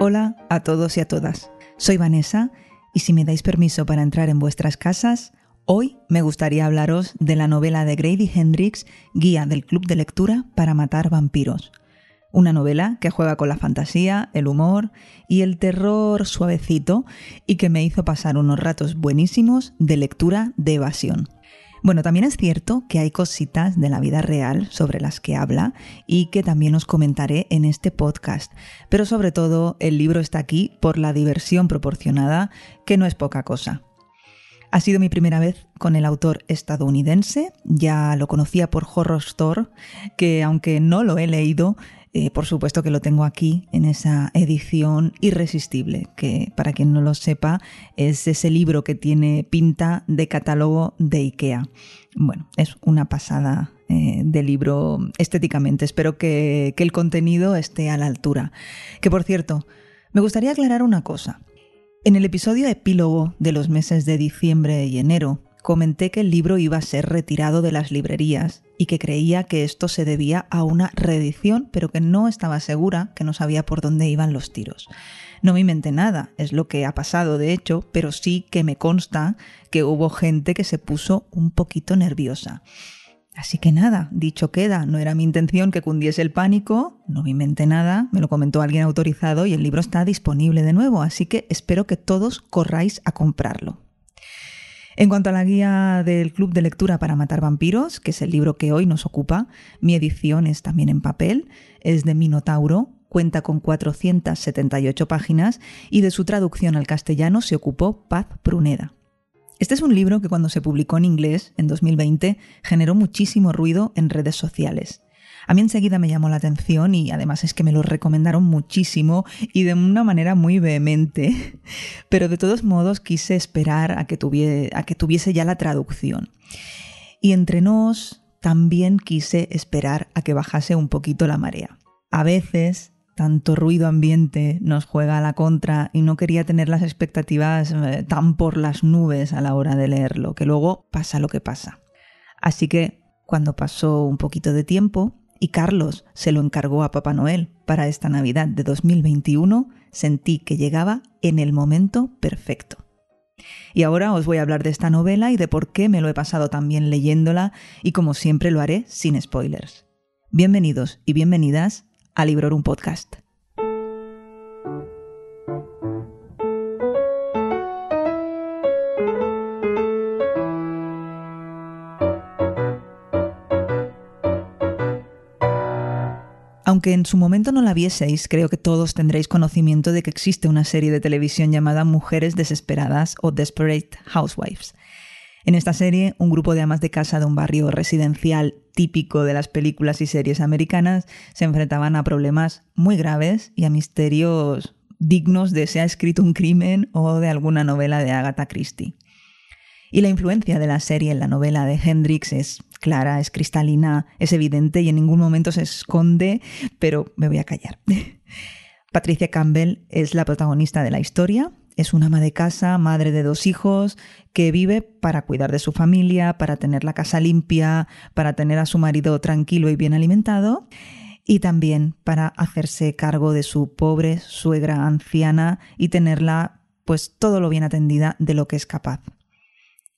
Hola a todos y a todas. Soy Vanessa y si me dais permiso para entrar en vuestras casas, hoy me gustaría hablaros de la novela de Grady Hendrix, Guía del Club de Lectura para Matar Vampiros. Una novela que juega con la fantasía, el humor y el terror suavecito y que me hizo pasar unos ratos buenísimos de lectura de evasión. Bueno, también es cierto que hay cositas de la vida real sobre las que habla y que también os comentaré en este podcast, pero sobre todo el libro está aquí por la diversión proporcionada, que no es poca cosa. Ha sido mi primera vez con el autor estadounidense, ya lo conocía por Horror Store, que aunque no lo he leído, eh, por supuesto que lo tengo aquí en esa edición irresistible, que para quien no lo sepa es ese libro que tiene pinta de catálogo de IKEA. Bueno, es una pasada eh, de libro estéticamente. Espero que, que el contenido esté a la altura. Que por cierto, me gustaría aclarar una cosa. En el episodio epílogo de los meses de diciembre y enero, comenté que el libro iba a ser retirado de las librerías y que creía que esto se debía a una reedición, pero que no estaba segura, que no sabía por dónde iban los tiros. No me inventé nada, es lo que ha pasado de hecho, pero sí que me consta que hubo gente que se puso un poquito nerviosa. Así que nada, dicho queda, no era mi intención que cundiese el pánico, no me inventé nada, me lo comentó alguien autorizado y el libro está disponible de nuevo, así que espero que todos corráis a comprarlo. En cuanto a la guía del Club de Lectura para Matar Vampiros, que es el libro que hoy nos ocupa, mi edición es también en papel, es de Minotauro, cuenta con 478 páginas y de su traducción al castellano se ocupó Paz Pruneda. Este es un libro que cuando se publicó en inglés, en 2020, generó muchísimo ruido en redes sociales. A mí enseguida me llamó la atención y además es que me lo recomendaron muchísimo y de una manera muy vehemente, pero de todos modos quise esperar a que, tuviese, a que tuviese ya la traducción. Y entre nos también quise esperar a que bajase un poquito la marea. A veces tanto ruido ambiente nos juega a la contra y no quería tener las expectativas eh, tan por las nubes a la hora de leerlo, que luego pasa lo que pasa. Así que cuando pasó un poquito de tiempo, y Carlos se lo encargó a Papá Noel para esta Navidad de 2021, sentí que llegaba en el momento perfecto. Y ahora os voy a hablar de esta novela y de por qué me lo he pasado tan bien leyéndola y como siempre lo haré sin spoilers. Bienvenidos y bienvenidas a Librorum Podcast. Aunque en su momento no la vieseis, creo que todos tendréis conocimiento de que existe una serie de televisión llamada Mujeres Desesperadas o Desperate Housewives. En esta serie, un grupo de amas de casa de un barrio residencial típico de las películas y series americanas se enfrentaban a problemas muy graves y a misterios dignos de se ha escrito un crimen o de alguna novela de Agatha Christie. Y la influencia de la serie en la novela de Hendrix es clara, es cristalina, es evidente y en ningún momento se esconde, pero me voy a callar. Patricia Campbell es la protagonista de la historia. Es una ama de casa, madre de dos hijos, que vive para cuidar de su familia, para tener la casa limpia, para tener a su marido tranquilo y bien alimentado, y también para hacerse cargo de su pobre suegra anciana y tenerla pues todo lo bien atendida de lo que es capaz.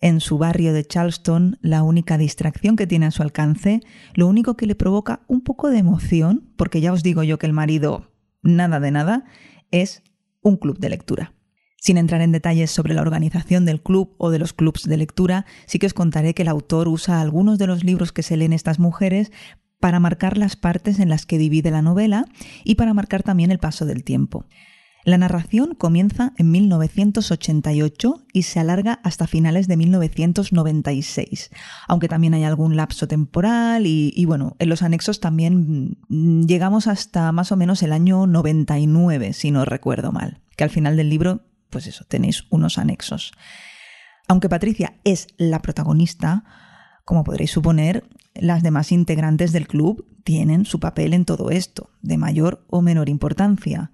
En su barrio de Charleston, la única distracción que tiene a su alcance, lo único que le provoca un poco de emoción, porque ya os digo yo que el marido nada de nada, es un club de lectura. Sin entrar en detalles sobre la organización del club o de los clubs de lectura, sí que os contaré que el autor usa algunos de los libros que se leen estas mujeres para marcar las partes en las que divide la novela y para marcar también el paso del tiempo. La narración comienza en 1988 y se alarga hasta finales de 1996, aunque también hay algún lapso temporal y, bueno, en los anexos también mm, llegamos hasta más o menos el año 99, si no recuerdo mal, que al final del libro, pues eso, tenéis unos anexos. Aunque Patricia es la protagonista, como podréis suponer, las demás integrantes del club tienen su papel en todo esto, de mayor o menor importancia.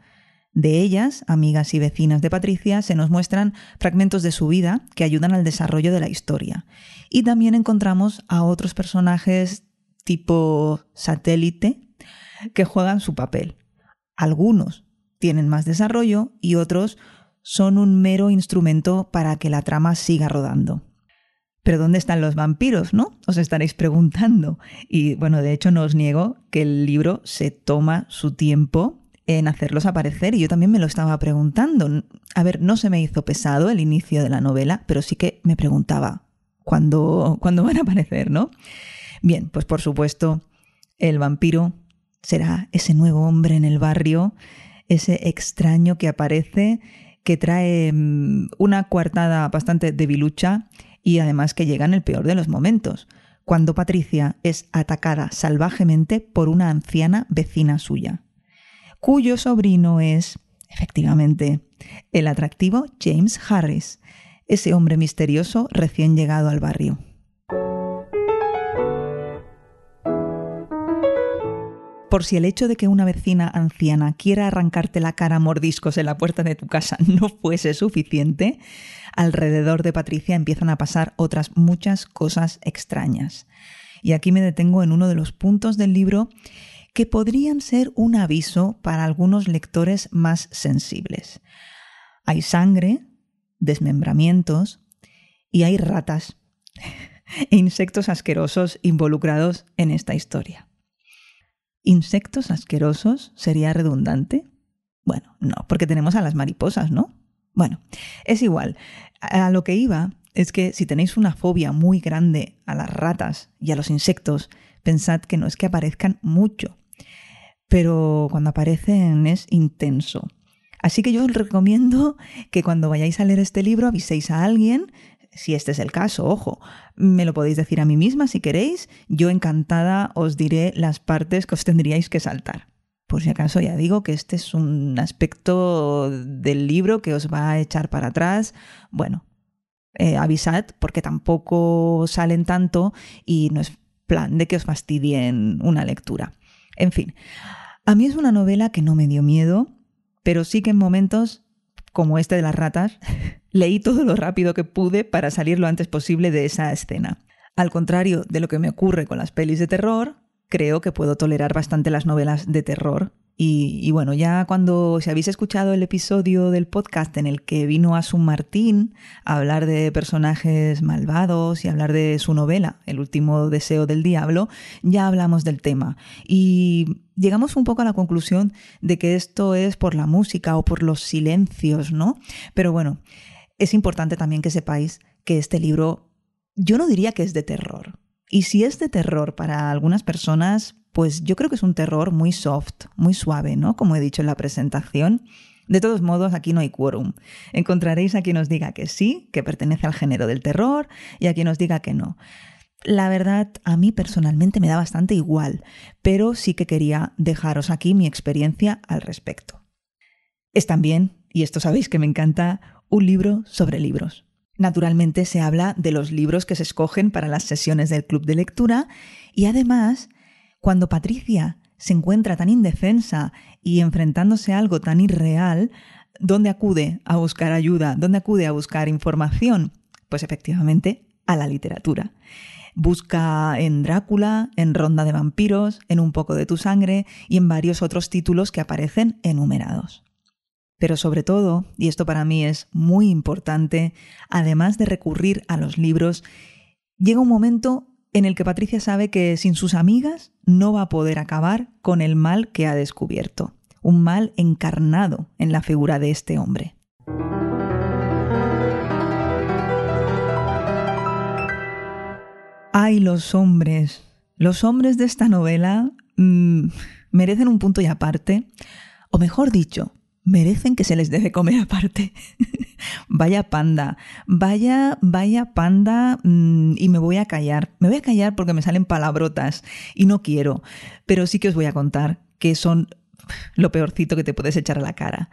De ellas, amigas y vecinas de Patricia, se nos muestran fragmentos de su vida que ayudan al desarrollo de la historia. Y también encontramos a otros personajes tipo satélite que juegan su papel. Algunos tienen más desarrollo y otros son un mero instrumento para que la trama siga rodando. Pero ¿dónde están los vampiros, no? Os estaréis preguntando. Y bueno, de hecho no os niego que el libro se toma su tiempo en hacerlos aparecer y yo también me lo estaba preguntando. A ver, no se me hizo pesado el inicio de la novela, pero sí que me preguntaba cuándo, cuándo van a aparecer, ¿no? Bien, pues por supuesto, el vampiro será ese nuevo hombre en el barrio, ese extraño que aparece, que trae mm, una coartada bastante debilucha y además que llega en el peor de los momentos, cuando Patricia es atacada salvajemente por una anciana vecina suya cuyo sobrino es, efectivamente, el atractivo James Harris, ese hombre misterioso recién llegado al barrio. Por si el hecho de que una vecina anciana quiera arrancarte la cara a mordiscos en la puerta de tu casa no fuese suficiente, alrededor de Patricia empiezan a pasar otras muchas cosas extrañas. Y aquí me detengo en uno de los puntos del libro que podrían ser un aviso para algunos lectores más sensibles. Hay sangre, desmembramientos y hay ratas e insectos asquerosos involucrados en esta historia. ¿Insectos asquerosos sería redundante? Bueno, no, porque tenemos a las mariposas, ¿no? Bueno, es igual. A lo que iba es que si tenéis una fobia muy grande a las ratas y a los insectos, pensad que no es que aparezcan mucho, pero cuando aparecen es intenso. Así que yo os recomiendo que cuando vayáis a leer este libro aviséis a alguien, si este es el caso, ojo, me lo podéis decir a mí misma si queréis, yo encantada os diré las partes que os tendríais que saltar. Por si acaso ya digo que este es un aspecto del libro que os va a echar para atrás. Bueno, eh, avisad porque tampoco salen tanto y no es plan de que os fastidien una lectura. En fin, a mí es una novela que no me dio miedo, pero sí que en momentos como este de las ratas, leí todo lo rápido que pude para salir lo antes posible de esa escena. Al contrario de lo que me ocurre con las pelis de terror, creo que puedo tolerar bastante las novelas de terror y, bueno, ya cuando si habéis escuchado el episodio del podcast en el que vino a su Martín a hablar de personajes malvados y hablar de su novela, El último deseo del diablo, ya hablamos del tema. Y llegamos un poco a la conclusión de que esto es por la música o por los silencios, ¿no? Pero bueno, es importante también que sepáis que este libro, yo no diría que es de terror. Y si es de terror para algunas personas, pues yo creo que es un terror muy soft, muy suave, ¿no? Como he dicho en la presentación. De todos modos, aquí no hay quórum. Encontraréis a quien os diga que sí, que pertenece al género del terror, y a quien os diga que no. La verdad, a mí personalmente me da bastante igual, pero sí que quería dejaros aquí mi experiencia al respecto. Es también, y esto sabéis que me encanta, un libro sobre libros. Naturalmente se habla de los libros que se escogen para las sesiones del club de lectura y además cuando Patricia se encuentra tan indefensa y enfrentándose a algo tan irreal, ¿dónde acude a buscar ayuda? ¿Dónde acude a buscar información? Pues efectivamente a la literatura. Busca en Drácula, en Ronda de Vampiros, en Un poco de tu sangre y en varios otros títulos que aparecen enumerados. Pero sobre todo, y esto para mí es muy importante, además de recurrir a los libros, llega un momento en el que Patricia sabe que sin sus amigas no va a poder acabar con el mal que ha descubierto, un mal encarnado en la figura de este hombre. Ay, los hombres. Los hombres de esta novela mm, merecen un punto y aparte, o mejor dicho, merecen que se les deje comer aparte. vaya panda, vaya, vaya panda mm, y me voy a callar. Me voy a callar porque me salen palabrotas y no quiero, pero sí que os voy a contar que son lo peorcito que te puedes echar a la cara.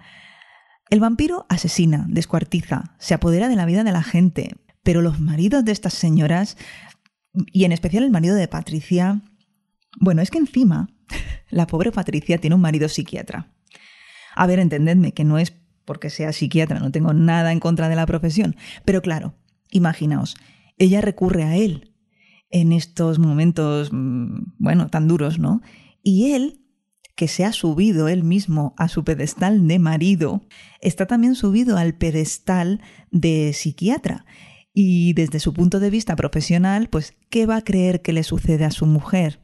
El vampiro asesina, descuartiza, se apodera de la vida de la gente, pero los maridos de estas señoras, y en especial el marido de Patricia, bueno, es que encima la pobre Patricia tiene un marido psiquiatra. A ver, entendedme que no es porque sea psiquiatra, no tengo nada en contra de la profesión, pero claro, imaginaos, ella recurre a él en estos momentos, mm, bueno, tan duros, ¿no? Y él, que se ha subido él mismo a su pedestal de marido, está también subido al pedestal de psiquiatra. Y desde su punto de vista profesional, pues, ¿qué va a creer que le sucede a su mujer?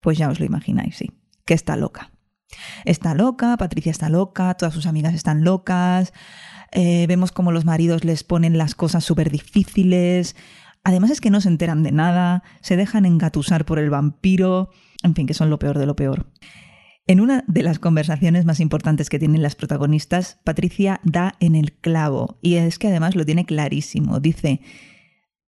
Pues ya os lo imagináis, sí, que está loca. Está loca, Patricia está loca, todas sus amigas están locas, eh, vemos como los maridos les ponen las cosas súper difíciles, además es que no se enteran de nada, se dejan engatusar por el vampiro, en fin, que son lo peor de lo peor. En una de las conversaciones más importantes que tienen las protagonistas, Patricia da en el clavo, y es que además lo tiene clarísimo. Dice,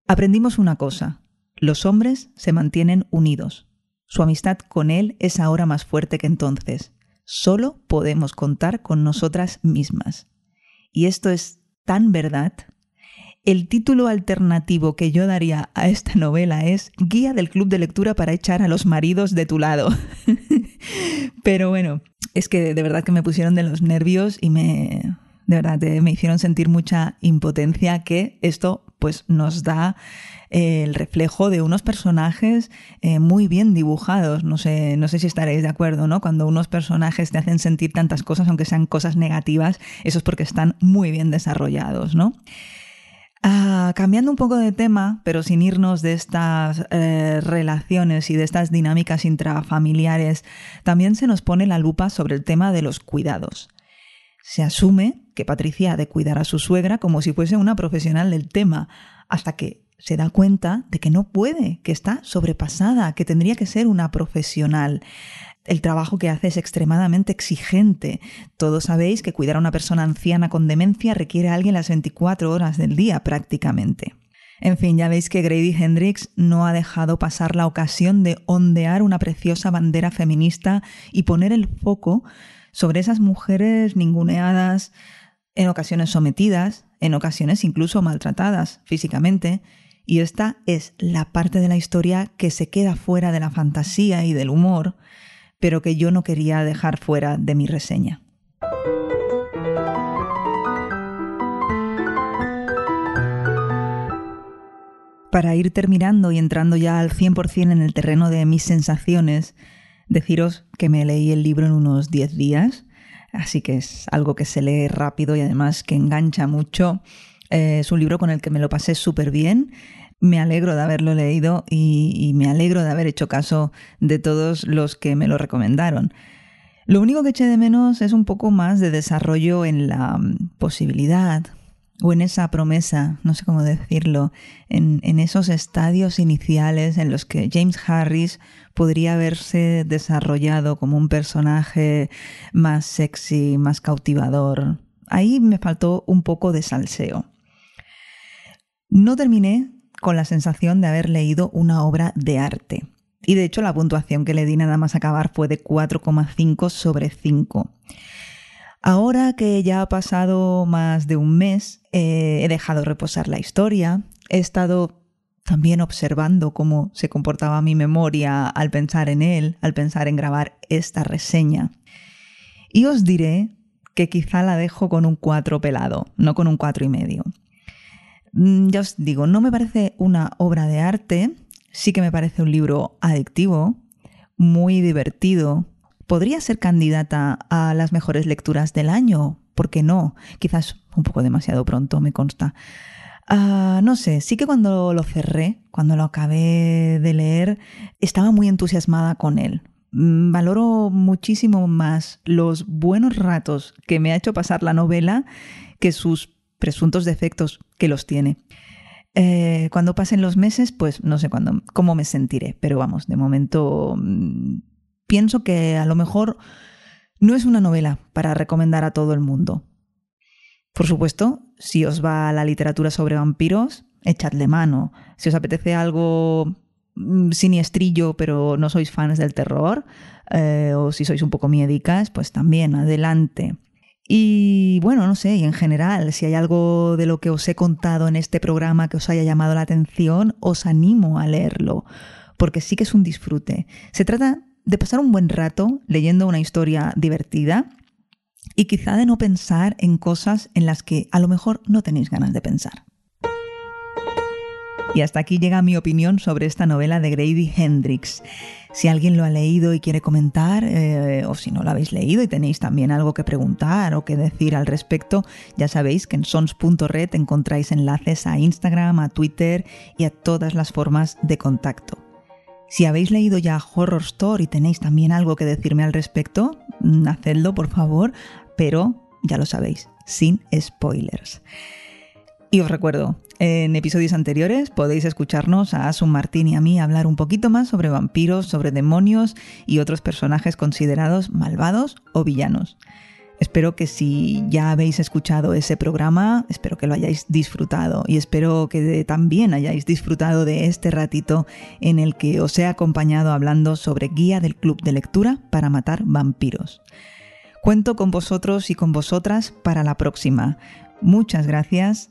aprendimos una cosa, los hombres se mantienen unidos. Su amistad con él es ahora más fuerte que entonces. Solo podemos contar con nosotras mismas. Y esto es tan verdad el título alternativo que yo daría a esta novela es Guía del Club de Lectura para echar a los maridos de tu lado. Pero bueno, es que de verdad que me pusieron de los nervios y me, de verdad, eh, me hicieron sentir mucha impotencia que esto pues nos da el reflejo de unos personajes eh, muy bien dibujados. No sé, no sé si estaréis de acuerdo, ¿no? Cuando unos personajes te hacen sentir tantas cosas, aunque sean cosas negativas, eso es porque están muy bien desarrollados, ¿no? Ah, cambiando un poco de tema, pero sin irnos de estas eh, relaciones y de estas dinámicas intrafamiliares, también se nos pone la lupa sobre el tema de los cuidados. Se asume que Patricia ha de cuidar a su suegra como si fuese una profesional del tema, hasta que se da cuenta de que no puede, que está sobrepasada, que tendría que ser una profesional. El trabajo que hace es extremadamente exigente. Todos sabéis que cuidar a una persona anciana con demencia requiere a alguien las 24 horas del día prácticamente. En fin, ya veis que Grady Hendrix no ha dejado pasar la ocasión de ondear una preciosa bandera feminista y poner el foco sobre esas mujeres ninguneadas, en ocasiones sometidas, en ocasiones incluso maltratadas físicamente, y esta es la parte de la historia que se queda fuera de la fantasía y del humor, pero que yo no quería dejar fuera de mi reseña. Para ir terminando y entrando ya al 100% en el terreno de mis sensaciones, deciros que me leí el libro en unos 10 días, así que es algo que se lee rápido y además que engancha mucho. Eh, es un libro con el que me lo pasé súper bien me alegro de haberlo leído y, me alegro de haber hecho caso de todos los que me lo recomendaron. Lo único que eché de menos es un poco más de desarrollo en la mm, posibilidad o en esa promesa, no sé cómo decirlo, en, en, esos estadios iniciales en los que James Harris podría haberse desarrollado como un personaje más sexy, más cautivador. Ahí me faltó un poco de salseo. No terminé con la sensación de haber leído una obra de arte. Y de hecho la puntuación que le di nada más acabar fue de 4,5 sobre 5. Ahora que ya ha pasado más de un mes, eh, he dejado reposar la historia, he estado también observando cómo se comportaba mi memoria al pensar en él, al pensar en grabar esta reseña. Y os diré que quizá la dejo con un 4 pelado, no con un 4 y medio. Mm, ya os digo, no me parece una obra de arte, sí que me parece un libro adictivo, muy divertido. Podría ser candidata a las mejores lecturas del año, ¿por qué no? Quizás un poco demasiado pronto, me consta. Ah, no sé, sí que cuando lo cerré, cuando lo acabé de leer, estaba muy entusiasmada con él. Mm, valoro muchísimo más los buenos ratos que me ha hecho pasar la novela que sus presuntos defectos que los tiene. Eh, cuando pasen los meses, pues no sé cuándo, cómo me sentiré, pero vamos, de momento mm, pienso que a lo mejor no es una novela para recomendar a todo el mundo. Por supuesto, si os va la literatura sobre vampiros, echadle mano. Si os apetece algo mm, siniestrillo, pero no sois fans del terror, eh, o si sois un poco miedicas, pues también adelante. Y bueno, no sé, y en general, si hay algo de lo que os he contado en este programa que os haya llamado la atención, os animo a leerlo, porque sí que es un disfrute. Se trata de pasar un buen rato leyendo una historia divertida y quizá de no pensar en cosas en las que a lo mejor no tenéis ganas de pensar. Y hasta aquí llega mi opinión sobre esta novela de Grady Hendrix. Si alguien lo ha leído y quiere comentar, eh, o si no lo habéis leído y tenéis también algo que preguntar o que decir al respecto, ya sabéis que en sons.red encontráis enlaces a Instagram, a Twitter y a todas las formas de contacto. Si habéis leído ya Horror Store y tenéis también algo que decirme al respecto, mm, hacedlo por favor, pero ya lo sabéis, sin spoilers. Y os recuerdo, en episodios anteriores podéis escucharnos a Asun Martín y a mí hablar un poquito más sobre vampiros, sobre demonios y otros personajes considerados malvados o villanos. Espero que si ya habéis escuchado ese programa, espero que lo hayáis disfrutado y espero que también hayáis disfrutado de este ratito en el que os he acompañado hablando sobre guía del club de lectura para matar vampiros. Cuento con vosotros y con vosotras para la próxima. Muchas gracias